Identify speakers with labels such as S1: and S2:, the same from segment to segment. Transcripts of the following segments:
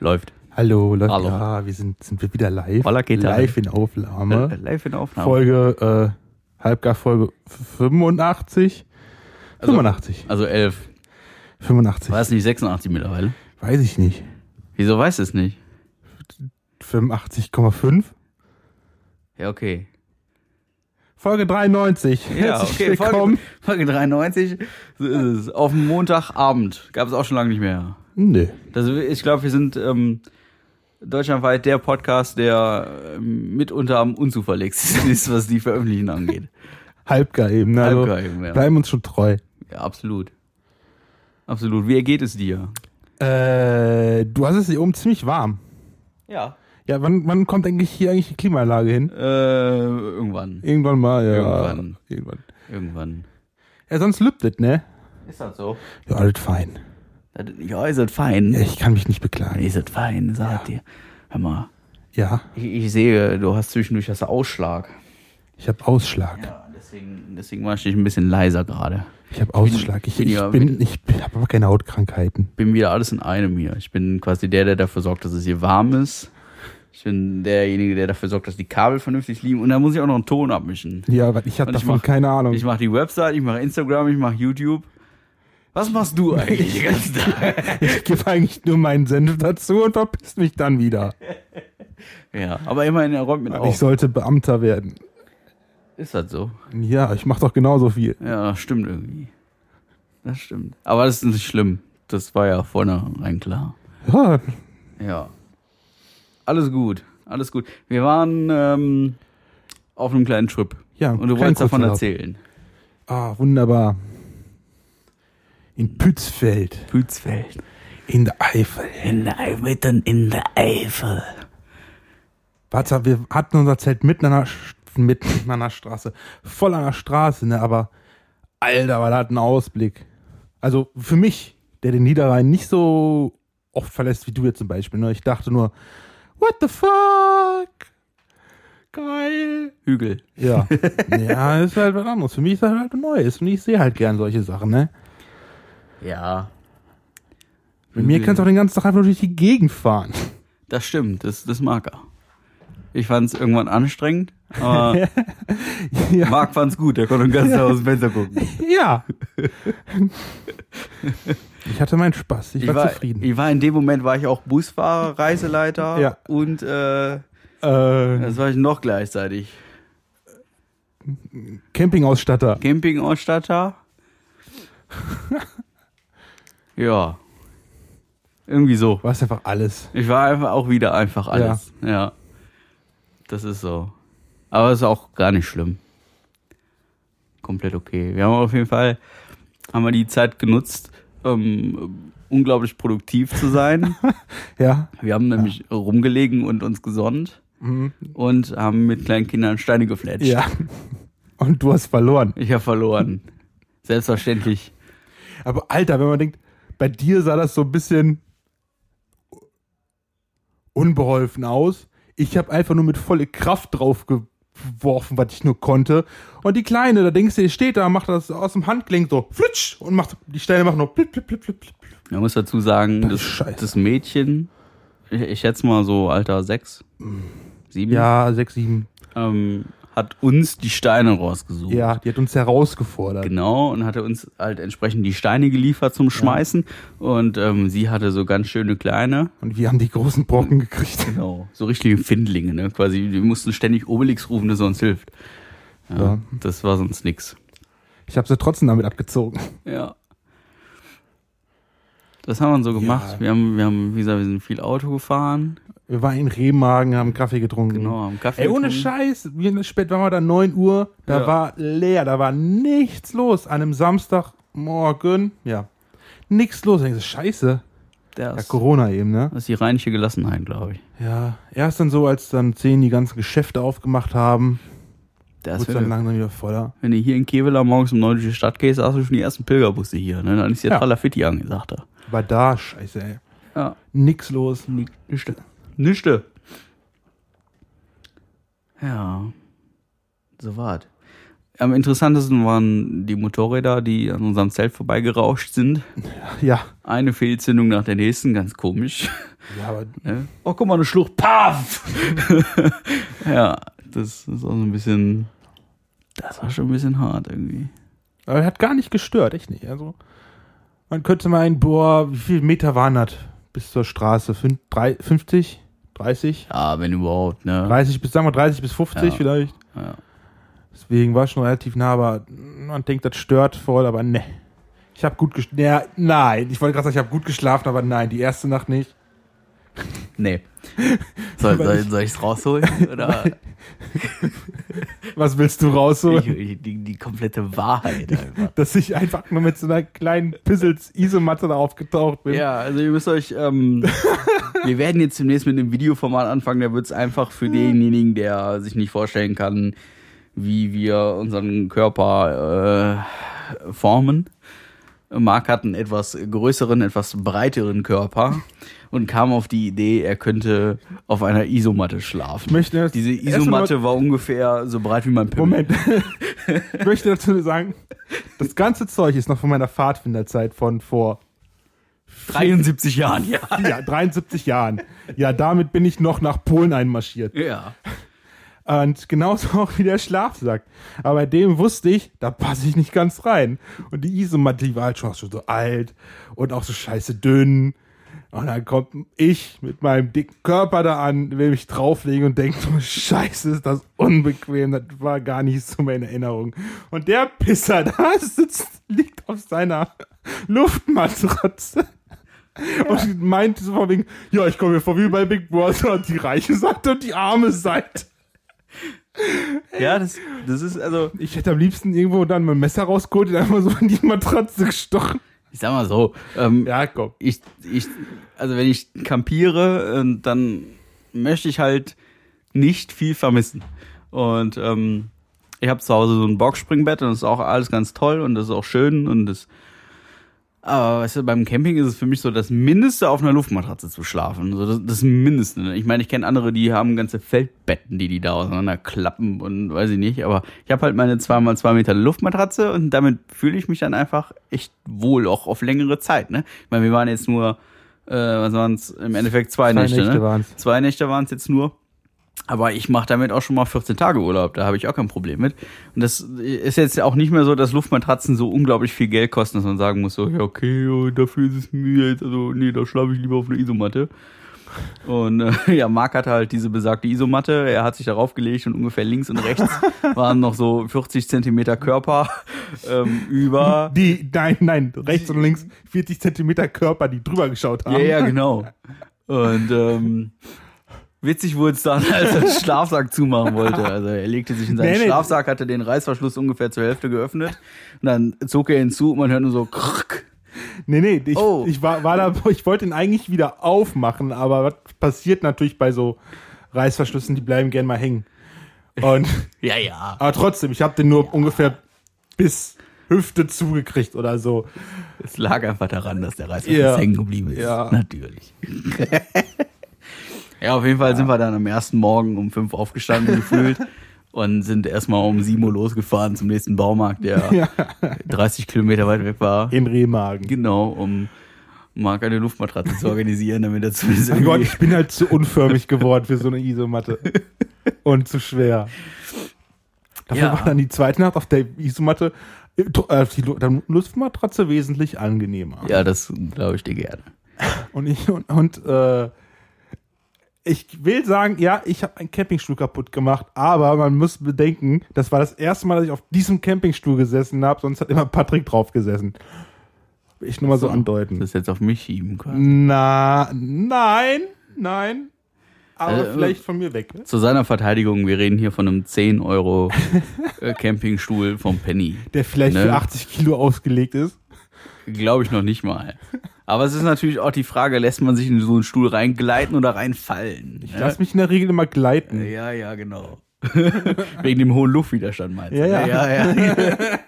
S1: Läuft.
S2: Hallo, Leute.
S1: Hallo.
S2: Ja, wir sind, sind wir wieder live.
S1: ¿qué tal?
S2: live in Aufnahme.
S1: Live in Aufnahme.
S2: Folge, äh, Halbgar Folge 85.
S1: Also-
S2: 85.
S1: Also 11.
S2: 85.
S1: War es nicht 86 mittlerweile?
S2: Weiß ich nicht.
S1: Wieso weiß es nicht?
S2: 85,5.
S1: Ja, okay.
S2: Folge 93. Herzlich willkommen.
S1: Folge, Folge 93. So ist es. Auf dem Montagabend. Gab es auch schon lange nicht mehr.
S2: Nö.
S1: Das, ich glaube, wir sind ähm, deutschlandweit der Podcast, der ähm, mitunter am unzuverlässigsten ist, was die Veröffentlichen angeht.
S2: Halbgar eben. Ne? Also,
S1: Halbgar eben, ja.
S2: Bleiben uns schon treu.
S1: Ja, absolut. Absolut. Wie ergeht es dir?
S2: Äh, du hast es hier oben ziemlich warm.
S1: Ja.
S2: Ja, wann, wann kommt eigentlich hier eigentlich die Klimaanlage hin?
S1: Äh, irgendwann.
S2: Irgendwann mal, ja.
S1: Irgendwann.
S2: Irgendwann.
S1: Irgendwann.
S2: Ja, sonst lübt es, ne?
S1: Ist das so?
S2: Ja, alles fein.
S1: Das- Ja, ist das fein.
S2: Ja, ich kann mich nicht beklagen.
S1: Ist das fein, sag dir. Hör mal.
S2: Ja,
S1: Ich, ich sehe, du hast zwischendurch hast du Ausschlag.
S2: ich habe Ausschlag.
S1: Ja, deswegen, deswegen war ich dich ein bisschen leiser gerade.
S2: Ich habe Ausschlag. Ich,
S1: bin
S2: ich
S1: ja
S2: bin, ich habe aber keine Hautkrankheiten.
S1: Bin wieder alles in einem hier. Ich bin quasi der, der dafür sorgt, dass es hier warm ist. Ich bin derjenige, der dafür sorgt, dass die Kabel vernünftig liegen. Und da muss ich auch noch einen Ton abmischen.
S2: Ja, weil ich habe
S1: ich
S2: davon
S1: mach-
S2: keine Ahnung.
S1: Ich mache die Website, ich mache Instagram, ich mache YouTube. Was machst du eigentlich den ganzen Tag?
S2: Ich gebe eigentlich nur meinen Senf dazu und verpiss mich dann wieder.
S1: Ja, aber immerhin, er räumt mit
S2: Ich
S1: auf.
S2: sollte Beamter werden.
S1: Ist das so?
S2: Ja, ich mache doch genauso viel.
S1: Ja, stimmt irgendwie. Das stimmt. Aber das ist nicht schlimm. Das war ja vornherein klar.
S2: Ja,
S1: Ja. Alles gut. Alles gut. Wir waren ähm, auf einem kleinen Trip.
S2: ja
S1: Und du wolltest davon erzählen.
S2: Ah, wunderbar. In Pützfeld,
S1: Pützfeld.
S2: in der Eifel.
S1: In der Eifel, mitten in der Eifel.
S2: Warte, wir hatten unser Zelt mitten an der, mitten an der Straße. Voll an der Straße, ne? Aber, Alter, war das ein Ausblick. Also, für mich, der den Niederrhein nicht so oft verlässt wie du jetzt zum Beispiel, ne? Ich dachte nur, what the fuck? Geil.
S1: Hügel.
S2: Ja. ja, ist halt was anderes. Für mich ist das halt Neues. Und ich sehe halt gern solche Sachen, ne?
S1: Ja.
S2: Mit mir kannst du auch den ganzen Tag einfach durch die Gegend fahren.
S1: Das stimmt, das, das mag er. Ich fand es irgendwann anstrengend, aber
S2: Ja.
S1: Marc fand es gut, der konnte den ganzen Tag aus dem Fenster gucken.
S2: Ja. Ich hatte meinen Spaß. Ich,
S1: Ich
S2: war,
S1: war,
S2: zufrieden.
S1: ich war in dem Moment war ich auch Busfahrer, Reiseleiter
S2: Ja.
S1: und äh,
S2: äh,
S1: das war ich noch gleichzeitig.
S2: Campingausstatter.
S1: Campingausstatter. ja. Irgendwie so.
S2: Du warst einfach alles.
S1: Ich war einfach auch wieder einfach alles. Ja. Das ist so. Aber es ist auch gar nicht schlimm. Komplett okay. Wir haben auf jeden Fall haben wir die Zeit genutzt, ähm, unglaublich produktiv zu sein.
S2: Ja.
S1: Wir haben nämlich rumgelegen und uns gesonnt
S2: Mhm.
S1: und haben mit kleinen Kindern Steine gefletscht.
S2: Ja. Und du hast verloren.
S1: Ich habe verloren. Selbstverständlich.
S2: Aber Alter, wenn man denkt, bei dir sah das so ein bisschen unbeholfen aus. Ich habe einfach nur mit volle Kraft drauf geworfen, was ich nur konnte. Und die Kleine, da denkst du, die steht da, macht das aus dem Handgelenk so flitsch und macht die Steine machen nur blip, blip, blip, blip, blip.
S1: Man muss dazu sagen,
S2: Das
S1: das, das Mädchen, ich, ich schätze mal so Alter sechs, sieben,
S2: Ja, sechs, sieben.
S1: ähm, hat uns die Steine rausgesucht.
S2: Ja, die hat uns herausgefordert.
S1: Genau, und hatte uns halt entsprechend die Steine geliefert zum Schmeißen. Und ähm, sie hatte so ganz schöne kleine.
S2: Und wir haben die großen Brocken gekriegt.
S1: Genau. So richtige Findlinge, ne? Quasi, wir mussten ständig Obelix rufen, dass er uns hilft. Ja,
S2: Ja.
S1: Das war sonst nix.
S2: Ich habe sie trotzdem damit abgezogen.
S1: Ja. Das haben wir so gemacht.
S2: Ja.
S1: Wir haben, wir haben, wie gesagt, wir sind viel Auto gefahren.
S2: Wir waren in Remagen, haben Kaffee getrunken.
S1: Genau, haben Kaffee
S2: Ey, ohne
S1: getrunken.
S2: Scheiß, wir spät waren wir da 9 Uhr, da
S1: Ja.
S2: war leer, da war nichts los. An einem Samstagmorgen, ja, nichts los. Ich denke, scheiße.
S1: Der
S2: Ja, Corona eben, ne?
S1: das ist die rheinische Gelassenheit, glaube ich.
S2: Ja, erst dann so, als dann 10 die ganzen Geschäfte aufgemacht haben,
S1: ist,
S2: es dann
S1: du,
S2: langsam wieder voller.
S1: wenn du hier in Kevela morgens um 9 durch die Stadt gehst, hast du schon die ersten Pilgerbusse hier. Ne? Dann ist der
S2: Ja.
S1: Tralafitti angesagt. da.
S2: Aber da, scheiße, ey.
S1: Ja.
S2: Nix los.
S1: Nischte. Nischte. Ja. So war's. Am interessantesten waren die Motorräder, die an unserem Zelt vorbeigerauscht sind.
S2: Ja,
S1: Eine Fehlzündung nach der nächsten, ganz komisch. Ja, aber? Oh, guck mal, eine Schlucht. Paff! ja, das ist auch so ein bisschen. Das war schon ein bisschen hart irgendwie.
S2: Aber er hat gar nicht gestört, echt nicht. Also, man könnte meinen, boah, wie viele Meter waren das bis zur Straße? 50? 30?
S1: Ja, wenn überhaupt, ne?
S2: 30 bis, sagen wir 30 bis 50 ja. vielleicht. Ja. Deswegen war es schon relativ nah, aber man denkt, das stört voll, aber ne. Ich habe gut geschlafen. Ja, nein, ich wollte gerade sagen, ich habe gut geschlafen, aber nein, die erste Nacht nicht.
S1: Nee. Soll, soll, soll ich es rausholen? Oder?
S2: Was willst du rausholen?
S1: Ich, die, die, komplette Wahrheit einfach.
S2: Dass ich einfach nur mit so einer kleinen Pizzels-Isomatte da aufgetaucht bin.
S1: Ja, also ihr müsst euch, ähm, wir werden jetzt demnächst mit einem Videoformat anfangen, da wird es einfach für denjenigen, der sich nicht vorstellen kann, wie wir unseren Körper äh, formen. Mark hat einen etwas größeren, etwas breiteren Körper und kam auf die Idee, er könnte auf einer Isomatte schlafen.
S2: Ich möchte
S1: Diese Isomatte war ungefähr so breit wie mein Pimmel.
S2: Moment. ich möchte dazu sagen, das ganze Zeug ist noch von meiner Pfadfinderzeit von vor
S1: 73 Jahren,
S2: ja. Ja, 73 Jahren. Ja, damit bin ich noch nach Polen einmarschiert.
S1: Ja.
S2: Und genauso auch wie der Schlafsack. Aber bei dem wusste ich, da passe ich nicht ganz rein. Und die Isomatte, die war halt schon so alt und auch so scheiße dünn. Und dann kommt ich mit meinem dicken Körper da an, will mich drauflegen und denkt so, scheiße, ist das unbequem. Das war gar nicht so meine Erinnerung. Und der Pisser da sitzt, liegt auf seiner Luftmatratze. Ja. Und meint so von wegen, ja, ich komme hier vor wie bei Big Brother und die reiche Seite und die arme Seite.
S1: Ja, das, das ist also.
S2: Ich hätte am liebsten irgendwo dann mein Messer rausgeholt und einfach so in die Matratze gestochen.
S1: Ich sag mal so, ähm,
S2: ja, komm.
S1: Ich, ich, also wenn ich kampiere, äh, dann möchte ich halt nicht viel vermissen. Und ähm, ich habe zu Hause so ein Boxspringbett und das ist auch alles ganz toll und das ist auch schön und das aber weißt du, beim Camping ist es für mich so das Mindeste, auf einer Luftmatratze zu schlafen. So das, das Mindeste. Ne? Ich meine, ich kenne andere, die haben ganze Feldbetten, die die da auseinanderklappen und weiß ich nicht. Aber ich habe halt meine 2x2 Meter Luftmatratze und damit fühle ich mich dann einfach echt wohl, auch auf längere Zeit. Ne? Ich meine, wir waren jetzt nur, äh, was waren es, im Endeffekt zwei, zwei Nächte. Nächte ne? waren's. Zwei Nächte waren es jetzt nur. Aber ich mache damit auch schon mal 14 Tage Urlaub, da habe ich auch kein Problem mit. Und das ist jetzt auch nicht mehr so, dass Luftmatratzen so unglaublich viel Geld kosten, dass man sagen muss, so, ja, okay, dafür ist es mir jetzt, also nee, da schlafe ich lieber auf einer Isomatte. Und äh, ja, Marc hatte halt diese besagte Isomatte, er hat sich darauf gelegt und ungefähr links und rechts waren noch so 40 Zentimeter Körper ähm, über.
S2: Die, nein, nein, rechts und links 40 Zentimeter Körper, die drüber geschaut haben.
S1: Ja, ja, genau. Und ähm, Witzig wurde es dann, als er den Schlafsack zumachen wollte. Also er legte sich in seinen nee, Schlafsack, hatte den Reißverschluss ungefähr zur Hälfte geöffnet und dann zog er ihn zu und man hört nur so krrk.
S2: Nee, nee, ich, oh. ich war, war da, ich wollte ihn eigentlich wieder aufmachen, aber was passiert natürlich bei so Reißverschlüssen, die bleiben gern mal hängen. Und
S1: ja, ja.
S2: Aber trotzdem, ich habe den nur ja. ungefähr bis Hüfte zugekriegt oder so.
S1: Es lag einfach daran, dass der Reißverschluss ja. hängen geblieben ist. Ja. Natürlich. Ja, auf jeden Fall ja. sind wir dann am ersten Morgen um fünf aufgestanden gefühlt und sind erstmal um sieben Uhr losgefahren zum nächsten Baumarkt, der ja. 30 Kilometer weit weg war.
S2: In Remagen.
S1: Genau, um Marc eine Luftmatratze zu organisieren, damit er zumindest
S2: Oh Gott, ich bin halt zu unförmig geworden für so eine Isomatte. Und zu schwer. Dafür ja. war dann die zweite Nacht auf der Isomatte äh, die Luftmatratze wesentlich angenehmer.
S1: Ja, das glaube ich dir gerne.
S2: Und ich und, und äh, ich will sagen, ja, ich habe einen Campingstuhl kaputt gemacht, aber man muss bedenken, das war das erste Mal, dass ich auf diesem Campingstuhl gesessen habe, sonst hat immer Patrick drauf gesessen. Will ich nur mal so, so andeuten.
S1: Das jetzt auf mich schieben quasi.
S2: Na, nein, nein. Aber äh, vielleicht von mir weg.
S1: Ne? Zu seiner Verteidigung, wir reden hier von einem 10 Euro äh, Campingstuhl vom Penny.
S2: Der vielleicht ne? für 80 Kilo ausgelegt ist.
S1: Glaube ich noch nicht mal. Aber es ist natürlich auch die Frage, lässt man sich in so einen Stuhl reingleiten oder reinfallen?
S2: Ich lasse mich in der Regel immer gleiten.
S1: Ja, ja, genau. Wegen dem hohen Luftwiderstand meinst
S2: du? Ja, ja. ja, ja.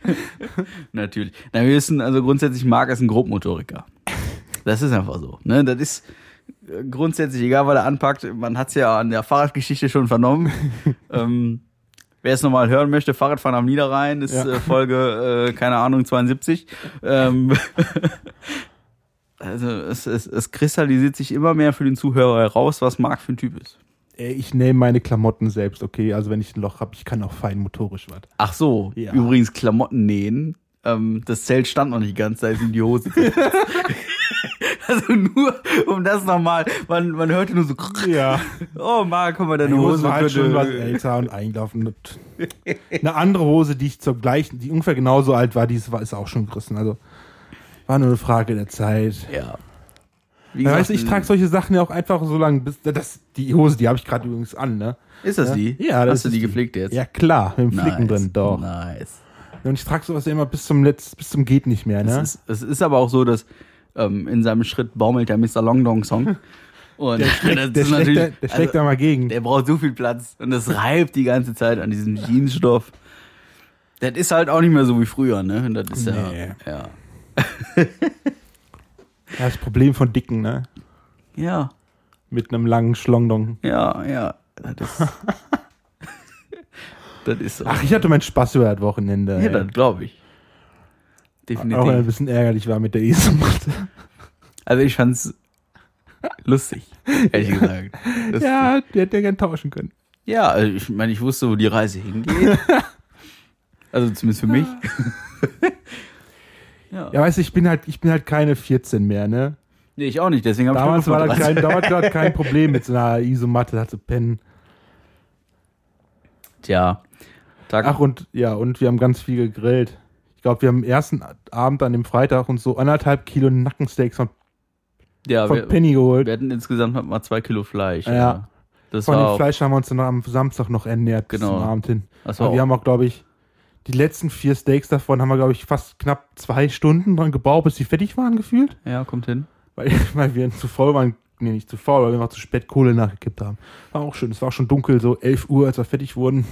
S1: natürlich. Na, wir wissen, also grundsätzlich Marc ist ein Grobmotoriker. Das ist einfach so. Ne? Das ist grundsätzlich egal, weil er anpackt. Man hat es ja an der Fahrradgeschichte schon vernommen. ähm, Wer es nochmal hören möchte, Fahrradfahren am Niederrhein ist ja. äh, Folge, äh, keine Ahnung, 72. Ähm, also es, es, es kristallisiert sich immer mehr für den Zuhörer heraus, was Marc für ein Typ ist.
S2: Ich nehme meine Klamotten selbst, okay? Also wenn ich ein Loch habe, ich kann auch fein motorisch was.
S1: Ach so,
S2: Ja.
S1: übrigens Klamotten nähen. Ähm, das Zelt stand noch nicht ganz, da ist in die Hose. also nur, um das nochmal, man, man hörte nur so,
S2: Ja.
S1: oh Marc, komm mal deine
S2: Die
S1: Hose
S2: Hose war halt schon was älter und eingelaufen. Eine andere Hose, die ich zur gleichen, die ungefähr genauso alt war, die ist, war- ist auch schon gerissen. Also war nur eine Frage der Zeit.
S1: Ja. Wie gesagt,
S2: weißt du, ich trage solche Sachen ja auch einfach so lange, bis das die Hose, die habe ich gerade übrigens an, ne?
S1: Ist das
S2: Ja.
S1: die?
S2: Ja, das
S1: Hast du
S2: ist die
S1: gepflegt jetzt?
S2: Ja klar, mit dem Flicken
S1: Nice.
S2: drin, doch.
S1: Nice.
S2: Und ich trage sowas ja immer bis zum Letz, bis zum geht nicht mehr,
S1: Es,
S2: ne?
S1: ist, es ist aber auch so, dass ähm, in seinem Schritt baumelt der Mr. Longdong Song. Und
S2: Der schlägt,
S1: das
S2: der schlägt, da, der schlägt
S1: also,
S2: da mal gegen.
S1: Der braucht so viel Platz und das reibt die ganze Zeit an diesem Jeansstoff. Das ist halt auch nicht mehr so wie früher, ne? Das ist
S2: Nee.
S1: ja, ja.
S2: Das Problem von Dicken, ne?
S1: Ja,
S2: Mit einem langen Schlongdong.
S1: ja, ja. Das ist, das ist so.
S2: Ach, ich hatte meinen Spaß über das Wochenende.
S1: ja, das glaube ich.
S2: Auch wenn er ein
S1: Definitiv.
S2: bisschen ärgerlich war mit der Isomatte.
S1: Also ich fand's lustig, ehrlich gesagt. Das,
S2: Ja, der hätte ja gern tauschen können.
S1: Ja, also ich meine, ich wusste, wo die Reise hingeht. Also zumindest für mich. Ja.
S2: Ja, weißt du, ich bin halt, ich bin halt keine 14 mehr, ne?
S1: Nee, ich auch nicht, deswegen habe ich
S2: Damals war das
S1: 35.
S2: kein, damals war das kein Problem mit so einer Isomatte, da zu pennen.
S1: Tja. Tag,
S2: Ach, und ja, und wir haben ganz viel gegrillt. Ich glaube, wir haben am ersten Abend an dem Freitag uns so anderthalb Kilo Nackensteaks von,
S1: ja,
S2: von
S1: wir,
S2: Penny geholt.
S1: wir hatten insgesamt mal zwei Kilo Fleisch.
S2: Ja.
S1: Das
S2: Von
S1: war
S2: dem
S1: auch,
S2: Fleisch haben wir uns dann am Samstag noch ernährt bis
S1: Genau.
S2: zum Abend hin.
S1: das war
S2: Aber wir haben auch, glaube ich, die letzten vier Steaks davon haben wir, glaube ich, fast knapp zwei Stunden dran gebaut, bis die fertig waren, gefühlt.
S1: ja, kommt hin.
S2: Weil, weil wir zu faul waren, nee, nicht zu faul, weil wir einfach zu spät Kohle nachgekippt haben. War auch schön. Es war auch schon dunkel, so 11 Uhr, als wir fertig wurden.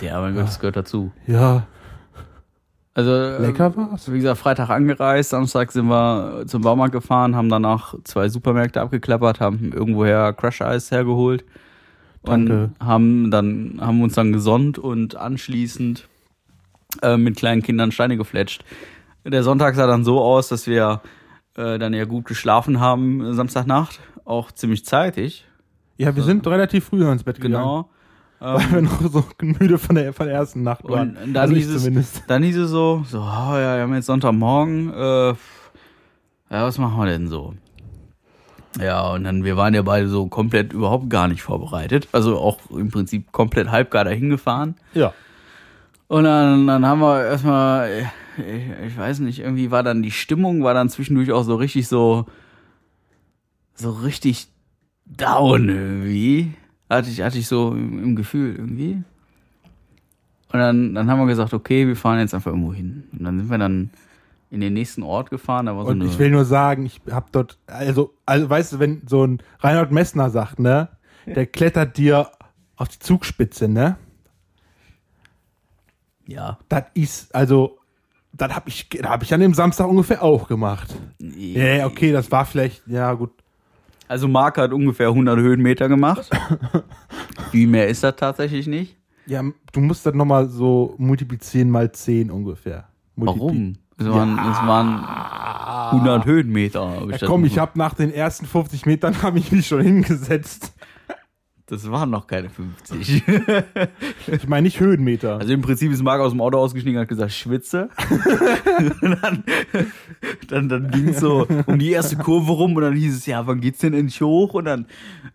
S1: Ja, mein Gott, das gehört dazu.
S2: Ja,
S1: Also, ähm,
S2: lecker war's.
S1: Wie gesagt, Freitag angereist, Samstag sind wir zum Baumarkt gefahren, haben danach zwei Supermärkte abgeklappert, haben irgendwoher Crush Eis hergeholt und
S2: Danke.
S1: haben dann haben uns dann gesonnt und anschließend äh, mit kleinen Kindern Steine gefletscht. Der Sonntag sah dann so aus, dass wir äh, dann ja gut geschlafen haben äh, Samstagnacht, auch ziemlich zeitig.
S2: Ja, wir sind relativ früh ins Bett gegangen.
S1: Genau.
S2: Weil wir noch so müde von der, von der ersten Nacht waren.
S1: Und dann
S2: also
S1: hieß es-
S2: zumindest.
S1: Dann hieß es so, so, oh, ja, wir haben jetzt Sonntagmorgen, äh, ja, was machen wir denn so? Ja, und dann, wir waren ja beide so komplett überhaupt gar nicht vorbereitet. Also auch im Prinzip komplett halbgar dahin gefahren.
S2: Ja.
S1: Und dann, dann haben wir erstmal, ich, ich weiß nicht, irgendwie war dann die Stimmung, war dann zwischendurch auch so richtig so, so richtig down irgendwie. Hatte ich, hatte ich so im, im Gefühl irgendwie. Und dann, dann haben wir gesagt, okay, wir fahren jetzt einfach irgendwo hin. Und dann sind wir dann in den nächsten Ort gefahren. Da war so
S2: Und
S1: eine,
S2: ich will nur sagen, ich hab dort, also, also weißt du, wenn so ein Reinhold Messner sagt, ne, der klettert dir auf die Zugspitze, ne?
S1: ja.
S2: Das ist, also, das hab ich, das hab ich an dem Samstag ungefähr auch gemacht. Ja, okay, das war vielleicht, ja gut.
S1: Also Marc hat ungefähr 100 Höhenmeter gemacht. Wie mehr ist das tatsächlich nicht?
S2: Ja, du musst das nochmal so multiplizieren mal 10 ungefähr. Multipli-
S1: Warum? Es waren, es waren 100 Höhenmeter. hab
S2: Ja, komm, ich
S1: gemacht.
S2: hab nach den ersten 50 Metern habe ich mich schon hingesetzt.
S1: Das waren noch keine 50.
S2: Ich meine nicht Höhenmeter.
S1: Also im Prinzip ist Marc aus dem Auto ausgestiegen und hat gesagt, schwitze. und dann dann, dann ging es so um die erste Kurve rum und dann hieß es, ja, wann geht's denn endlich hoch? Und dann,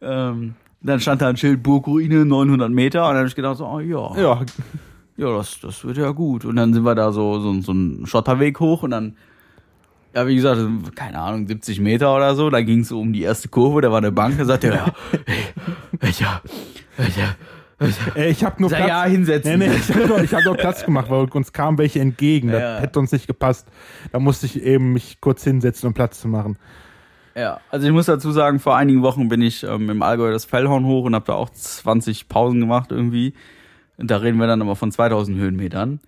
S1: ähm, dann stand da ein Schild Burgruine 900 Meter und dann habe ich gedacht so, oh ja, ja,
S2: ja,
S1: das, das wird ja gut. Und dann sind wir da so, so, so einen Schotterweg hoch und dann, ja, wie gesagt, keine Ahnung, 70 Meter oder so, da ging es so um die erste Kurve, da war eine Bank, da sagte er, ja, hey, ja, ja,
S2: Ey, ich habe nur Platz.
S1: ja, hinsetzen.
S2: Nee, nee, ich habe nur, ich hab nur Platz gemacht, weil uns kamen welche entgegen. Das
S1: Ja.
S2: hätte uns nicht gepasst. Da musste ich eben mich kurz hinsetzen, um Platz zu machen.
S1: Ja, also ich muss dazu sagen, vor einigen Wochen bin ich ähm, im Allgäu das Fellhorn hoch und habe da auch 20 Pausen gemacht irgendwie. Da reden wir dann aber von 2000 Höhenmetern.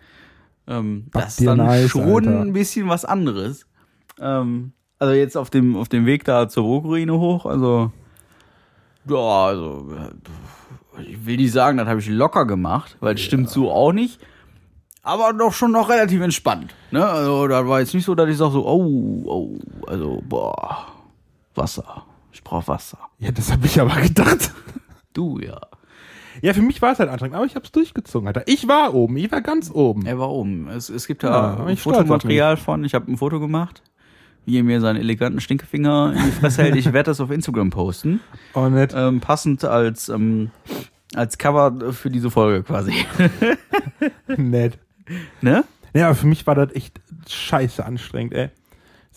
S1: Ähm, das ist dann
S2: nice,
S1: schon
S2: Alter.
S1: ein bisschen was anderes. Ähm, also jetzt auf dem, auf dem Weg da zur Burgruine hoch, also ja, also ich will nicht sagen, das habe ich locker gemacht, weil es stimmt so auch nicht. aber doch schon noch relativ entspannt. Ne? Also da war jetzt nicht so, dass ich sage so, oh, oh, also boah, Wasser. Ich brauche Wasser.
S2: Ja, das habe ich aber gedacht.
S1: Du ja.
S2: Ja, für mich war es halt anstrengend, aber ich habe es durchgezogen, Alter. Ich war oben, ich war ganz oben.
S1: Er war oben. Es, es gibt
S2: Ja,
S1: da
S2: stolz auf
S1: Fotomaterial von. Ich habe ein Foto gemacht, wie er mir seinen eleganten Stinkefinger in die Fresse hält. Ich werde das auf Instagram posten.
S2: Oh, nett.
S1: Ähm, passend als, ähm, als Cover für diese Folge quasi.
S2: nett.
S1: ne?
S2: Ja, aber für mich war das echt scheiße anstrengend, ey.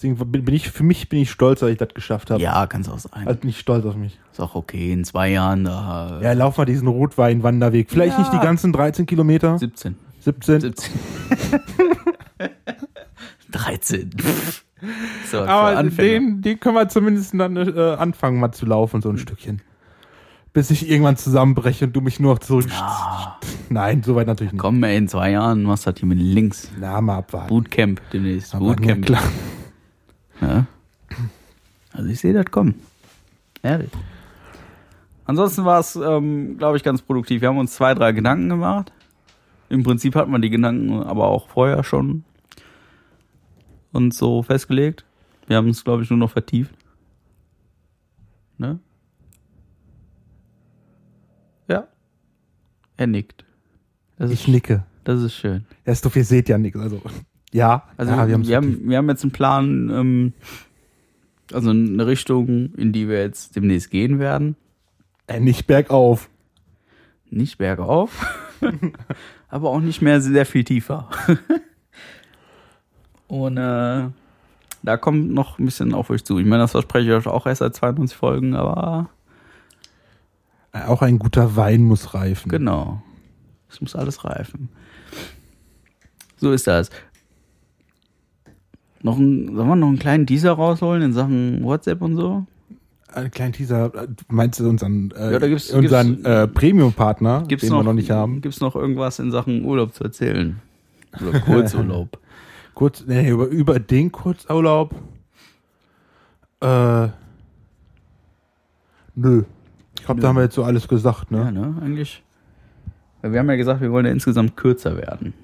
S2: Deswegen bin ich, für mich bin ich stolz, dass ich das geschafft habe.
S1: Ja, kann es auch sein.
S2: Also bin ich stolz auf mich.
S1: Ist auch okay. In zwei Jahren da.
S2: Ja, lauf mal diesen Rotwein-Wanderweg. Vielleicht
S1: Ja.
S2: nicht die ganzen 13 Kilometer.
S1: 17.
S2: 17.
S1: 17. 13. so,
S2: Aber den, den können wir zumindest dann äh, anfangen, mal zu laufen, so ein Stückchen. Bis ich irgendwann zusammenbreche und du mich nur noch zurück.
S1: Ah,
S2: Nein, soweit natürlich nicht.
S1: komm, ey, in zwei Jahren machst du das hier mit links.
S2: Na, mal abwarten.
S1: Bootcamp demnächst.
S2: Aber
S1: Bootcamp.
S2: klar.
S1: Ja. Also ich sehe das kommen. Ehrlich. Ansonsten war es, ähm, glaube ich, ganz produktiv. Wir haben uns zwei, drei Gedanken gemacht. Im Prinzip hat man die Gedanken aber auch vorher schon und so festgelegt. Wir haben es, glaube ich, nur noch vertieft. Ne? Ja. Er nickt. Das ist,
S2: Ich nicke.
S1: das ist schön.
S2: Erst doch, ihr seht ja nichts. Also, ja,
S1: Also
S2: ja,
S1: wir,
S2: haben's
S1: haben, wir haben jetzt einen Plan, ähm, also eine Richtung, in die wir jetzt demnächst gehen werden.
S2: Äh, nicht bergauf.
S1: Nicht bergauf, aber auch nicht mehr sehr viel tiefer. Und äh, da kommt noch ein bisschen auf euch zu. Ich meine, das verspreche ich euch auch erst seit 92 Folgen, aber
S2: Äh, Auch ein guter Wein muss reifen.
S1: genau. Es muss alles reifen. So ist das. Noch ein, sollen wir noch einen kleinen Teaser rausholen in Sachen WhatsApp und so?
S2: Ein kleiner Teaser. äh, Meinst du unseren, äh,
S1: Ja, da gibt's-
S2: unseren
S1: gibt's-
S2: äh, Premium-Partner, den
S1: noch,
S2: wir noch nicht haben?
S1: Gibt's noch irgendwas in Sachen Urlaub zu erzählen? Oder Kurzurlaub?
S2: Kurz, nee, über, über den Kurzurlaub. Äh, nö. Ich glaube, da haben wir jetzt so alles gesagt,
S1: ja,
S2: ne?
S1: ne, eigentlich. Wir haben ja gesagt, wir wollen ja insgesamt kürzer werden.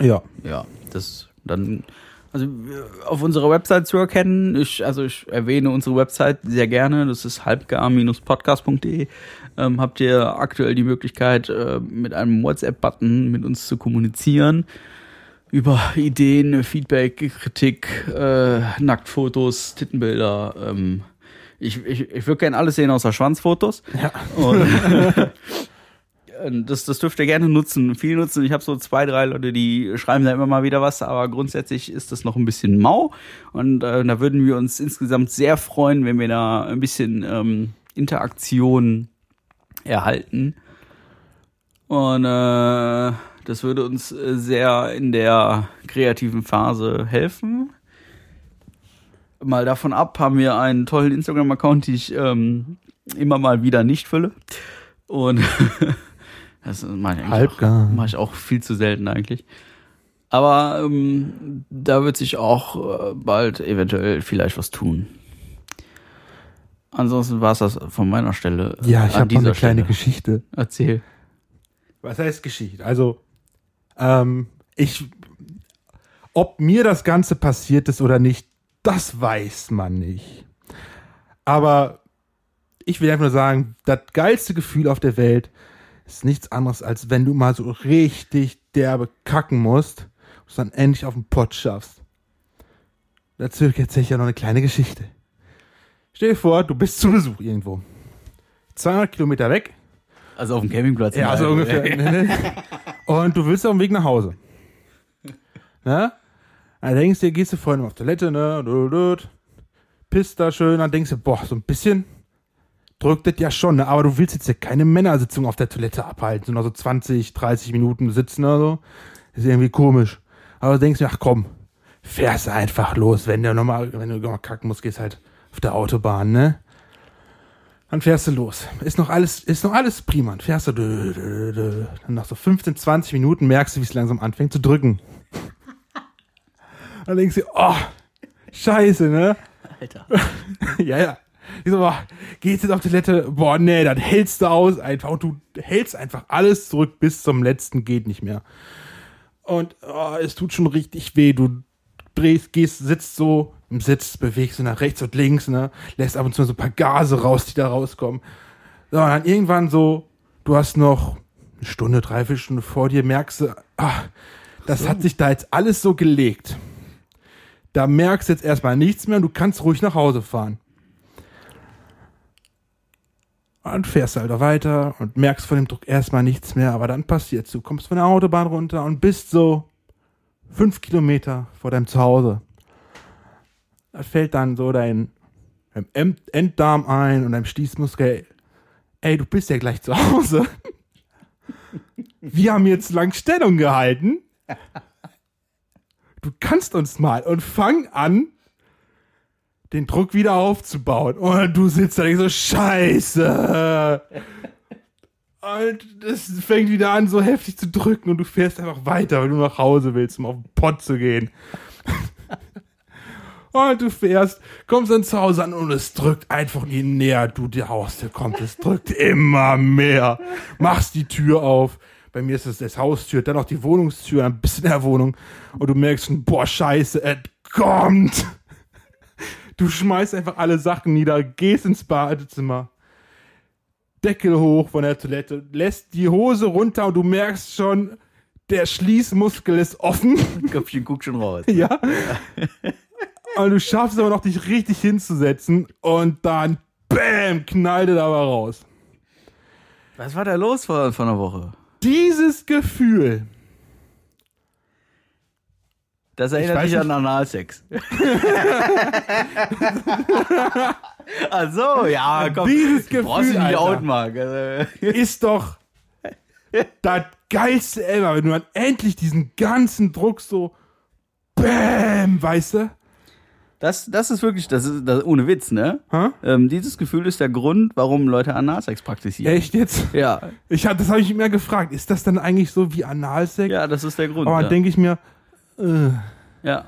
S2: Ja.
S1: Ja, das dann. Also auf unserer Website zu erkennen, ich, also ich erwähne unsere Website sehr gerne, das ist halbgar-podcast.de. Ähm, habt ihr aktuell die Möglichkeit, äh, mit einem WhatsApp-Button mit uns zu kommunizieren über Ideen, Feedback, Kritik, äh, Nacktfotos, Tittenbilder. Ähm, ich ich, ich würde gerne alles sehen außer Schwanzfotos.
S2: Ja.
S1: Und das, das dürft ihr gerne nutzen, viel nutzen. Ich habe so zwei, drei Leute, die schreiben da immer mal wieder was, aber grundsätzlich ist das noch ein bisschen mau. Und äh, da würden wir uns insgesamt sehr freuen, wenn wir da ein bisschen ähm, Interaktion erhalten. Und äh, das würde uns äh, sehr in der kreativen Phase helfen. Mal davon ab haben wir einen tollen Instagram-Account, den ich ähm, immer mal wieder nicht fülle. Und das mache ich, auch- mach ich auch viel zu selten eigentlich. Aber ähm, da wird sich auch äh, bald eventuell vielleicht was tun. Ansonsten war es das von meiner Stelle. äh,
S2: Ja, ich habe eine
S1: dieser
S2: kleine
S1: Stelle.
S2: Geschichte.
S1: Erzähl.
S2: Was heißt Geschichte? Also, ähm, ich, ob mir das Ganze passiert ist oder nicht, das weiß man nicht. Aber ich will einfach nur sagen, das geilste Gefühl auf der Welt ist nichts anderes, als wenn du mal so richtig derbe kacken musst und es dann endlich auf den Pott schaffst. Dazu erzähle ich ja noch eine kleine Geschichte. Stell dir vor, du bist zu Besuch irgendwo. 200 Kilometer weg,
S1: Also auf dem Campingplatz.
S2: ja, so ungefähr. Ne, ne. Und du willst auf dem Weg nach Hause. Ne? Dann denkst du, gehst du vorhin auf Toilette, ne? Pisst da schön, dann denkst du, boah, so ein bisschen drückt das ja schon, ne? Aber du willst jetzt ja keine Männersitzung auf der Toilette abhalten, sondern so 20, 30 Minuten sitzen oder so. Ist irgendwie komisch. Aber du denkst dir, ach komm, fährst einfach los. Wenn du nochmal, wenn du nochmal kacken musst, gehst halt auf der Autobahn, ne? Dann fährst du los. Ist noch alles, ist noch alles prima. Dann fährst du, dö, dö, dö. dann nach so 15, 20 Minuten merkst du, wie es langsam anfängt zu drücken. Dann denkst du, oh, scheiße, ne?
S1: Alter.
S2: ja, ja. Ich so, boah, geht's jetzt auf Toilette? Boah, nee, dann hältst du aus einfach und du hältst einfach alles zurück bis zum letzten geht nicht mehr. Und oh, es tut schon richtig weh. Du drehst, gehst, sitzt so im Sitz, bewegst du nach rechts und links, ne? Lässt ab und zu so ein paar Gase raus, die da rauskommen. So, und dann irgendwann so, du hast noch eine Stunde, dreiviertel Stunde vor dir, merkst du, ah, das hat sich da jetzt alles so gelegt. Da merkst du jetzt erstmal nichts mehr und du kannst ruhig nach Hause fahren. Und fährst halt weiter und merkst von dem Druck erstmal nichts mehr, aber dann passiert's. Du kommst von der Autobahn runter und bist so fünf Kilometer vor deinem Zuhause. Da fällt dann so dein, dein Enddarm ein und dein Stießmuskel. Ey, du bist ja gleich zu Hause. Wir haben jetzt lang Stellung gehalten. Du kannst uns mal und fang an, den Druck wieder aufzubauen. Und du sitzt da so, scheiße. Und es fängt wieder an, so heftig zu drücken und du fährst einfach weiter, weil du nach Hause willst, um auf den Pott zu gehen. und du fährst, kommst dann zu Hause an und es drückt einfach, je näher du die Haustür kommst, es drückt immer mehr. Machst die Tür auf. Bei mir ist es das Haustür, dann auch die Wohnungstür, ein bisschen der Wohnung. Und du merkst schon, boah, scheiße, es kommt. Du schmeißt einfach alle Sachen nieder, gehst ins Badezimmer, Deckel hoch von der Toilette, lässt die Hose runter und du merkst schon, der Schließmuskel ist offen.
S1: Köpfchen guckt schon raus.
S2: Ja. und du schaffst aber noch, dich richtig hinzusetzen und dann, bam, knallt er aber raus.
S1: Was war da los vor, vor einer Woche?
S2: Dieses Gefühl,
S1: das erinnert mich an Analsex. Ach so, ja, komm.
S2: Dieses Gefühl,
S1: brauchst du nicht
S2: Alter, ist doch das geilste ever, wenn du dann endlich diesen ganzen Druck so Bäm, weißt du?
S1: Das, das ist wirklich, das ist das, ohne Witz, ne? Ähm, dieses Gefühl ist der Grund, warum Leute Analsex praktizieren.
S2: Echt jetzt?
S1: Ja.
S2: Ich hab, das habe ich mir gefragt. Ist das dann eigentlich so wie Analsex?
S1: Ja, das ist der Grund.
S2: Aber
S1: ja.
S2: denke ich mir, äh,
S1: ja.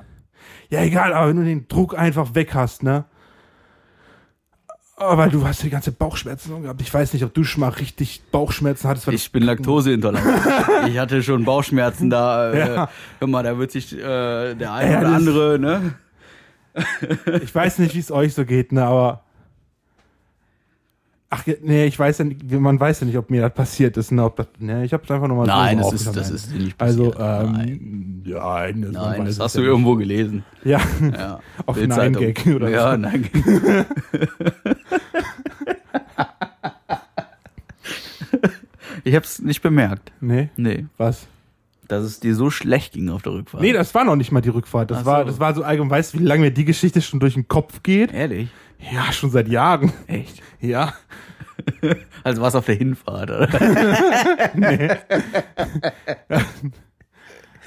S2: Ja, egal, aber wenn du den Druck einfach weg hast, ne? Aber du hast die ganze Bauchschmerzen gehabt. Ich weiß nicht, ob du schon mal richtig Bauchschmerzen hattest.
S1: Ich bin laktoseintolerant. ich hatte schon Bauchschmerzen da. Äh, ja. Hör mal, da wird sich äh, der eine ja, oder andere, ne?
S2: ich weiß nicht, wie es euch so geht, ne, aber Ach, nee, ich weiß ja nicht, man weiß ja nicht, ob mir das passiert ist. Ne, ob das, nee, ich habe es einfach nochmal
S1: Nein, so das, ist, das ist nicht
S2: passiert. Also, ähm, nein, ja,
S1: das, nein, das hast du ja irgendwo nicht. gelesen.
S2: Ja, ja. auf Nein Gag oder
S1: ja,
S2: so.
S1: Nein Gag. ich habe es nicht bemerkt.
S2: Nee?
S1: Nee.
S2: Was?
S1: Dass es dir so schlecht ging auf der Rückfahrt.
S2: Nee, das war noch nicht mal die Rückfahrt. Das, so. war, das war so allgemein. Weißt du, wie lange mir die Geschichte schon durch den Kopf geht?
S1: Ehrlich?
S2: Ja, schon seit Jahren.
S1: Echt?
S2: Ja.
S1: Also war es auf der Hinfahrt, oder? nee.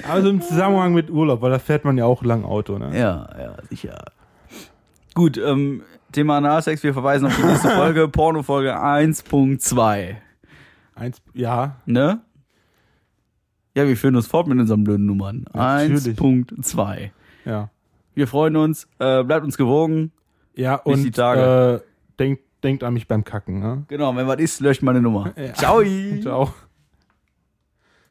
S2: Also im Zusammenhang mit Urlaub, weil da fährt man ja auch lang Auto, ne?
S1: Ja, ja, sicher. Gut, ähm, Thema Analsex, wir verweisen auf die nächste Folge, Porno-Folge 1.2.
S2: Eins, ja.
S1: Ne? Ja, wir führen uns fort mit unseren blöden Nummern. 1.2.
S2: Ja.
S1: Wir freuen uns, äh, bleibt uns gewogen.
S2: Ja, und die Tage. Äh, denkt, denkt an mich beim Kacken. Ne?
S1: Genau, wenn was ist, löscht meine Nummer.
S2: Ja.
S1: Ciao.
S2: Ciao.